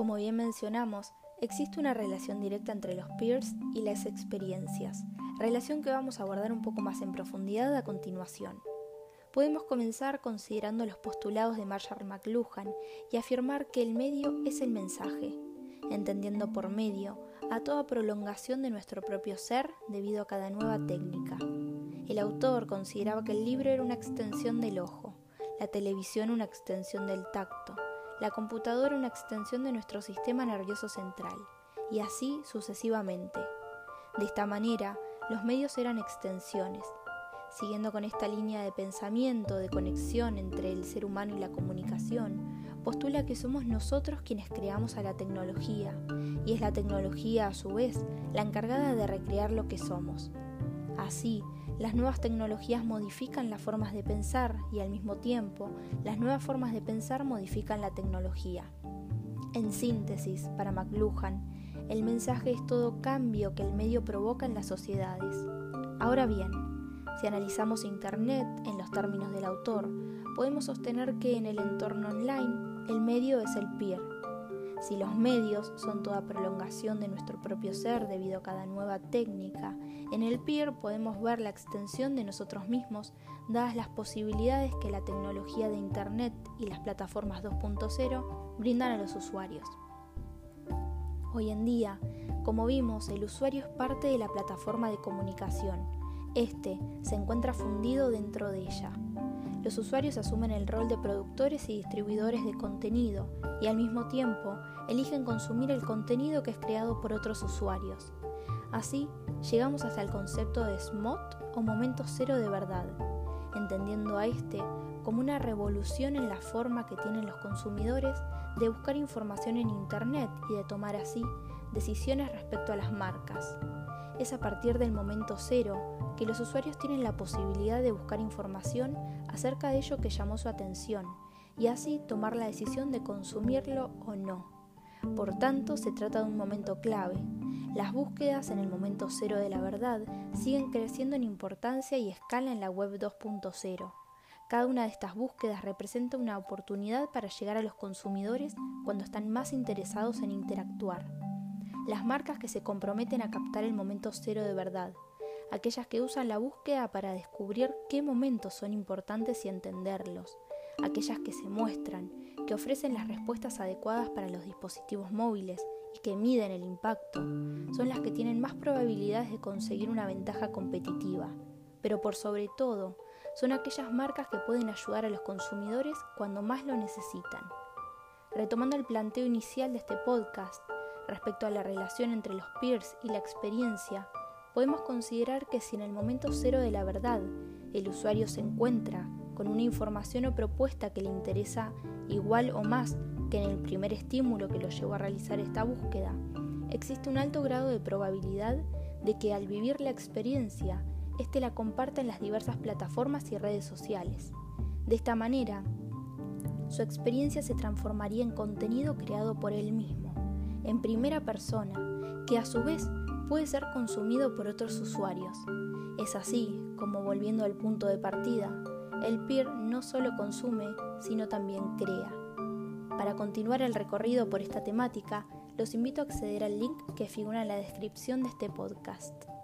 Como bien mencionamos, existe una relación directa entre los peers y las experiencias, relación que vamos a abordar un poco más en profundidad a continuación. Podemos comenzar considerando los postulados de Marshall McLuhan y afirmar que el medio es el mensaje, entendiendo por medio a toda prolongación de nuestro propio ser debido a cada nueva técnica. El autor consideraba que el libro era una extensión del ojo, la televisión una extensión del tacto, la computadora una extensión de nuestro sistema nervioso central, y así sucesivamente. De esta manera, los medios eran extensiones. Siguiendo con esta línea de pensamiento, de conexión entre el ser humano y la comunicación, postula que somos nosotros quienes creamos a la tecnología, y es la tecnología a su vez la encargada de recrear lo que somos. Así, las nuevas tecnologías modifican las formas de pensar y al mismo tiempo las nuevas formas de pensar modifican la tecnología. En síntesis, para McLuhan, el mensaje es todo cambio que el medio provoca en las sociedades. Ahora bien, si analizamos Internet en los términos del autor, podemos sostener que en el entorno online el medio es el peer, si los medios son toda prolongación de nuestro propio ser debido a cada nueva técnica, en el peer podemos ver la extensión de nosotros mismos dadas las posibilidades que la tecnología de Internet y las plataformas 2.0 brindan a los usuarios. Hoy en día, como vimos, el usuario es parte de la plataforma de comunicación. Este se encuentra fundido dentro de ella los usuarios asumen el rol de productores y distribuidores de contenido y al mismo tiempo eligen consumir el contenido que es creado por otros usuarios. Así, llegamos hasta el concepto de SMOT o momento cero de verdad, entendiendo a este como una revolución en la forma que tienen los consumidores de buscar información en Internet y de tomar así decisiones respecto a las marcas. Es a partir del momento cero que los usuarios tienen la posibilidad de buscar información acerca de ello que llamó su atención y así tomar la decisión de consumirlo o no. Por tanto, se trata de un momento clave. Las búsquedas en el momento cero de la verdad siguen creciendo en importancia y escala en la web 2.0. Cada una de estas búsquedas representa una oportunidad para llegar a los consumidores cuando están más interesados en interactuar. Las marcas que se comprometen a captar el momento cero de verdad, aquellas que usan la búsqueda para descubrir qué momentos son importantes y entenderlos, aquellas que se muestran, que ofrecen las respuestas adecuadas para los dispositivos móviles y que miden el impacto, son las que tienen más probabilidades de conseguir una ventaja competitiva. Pero por sobre todo, son aquellas marcas que pueden ayudar a los consumidores cuando más lo necesitan. Retomando el planteo inicial de este podcast respecto a la relación entre los peers y la experiencia, podemos considerar que si en el momento cero de la verdad el usuario se encuentra con una información o propuesta que le interesa igual o más que en el primer estímulo que lo llevó a realizar esta búsqueda, existe un alto grado de probabilidad de que al vivir la experiencia, éste la comparta en las diversas plataformas y redes sociales. De esta manera, su experiencia se transformaría en contenido creado por él mismo, en primera persona, que a su vez puede ser consumido por otros usuarios. Es así como, volviendo al punto de partida, el peer no solo consume, sino también crea. Para continuar el recorrido por esta temática, los invito a acceder al link que figura en la descripción de este podcast.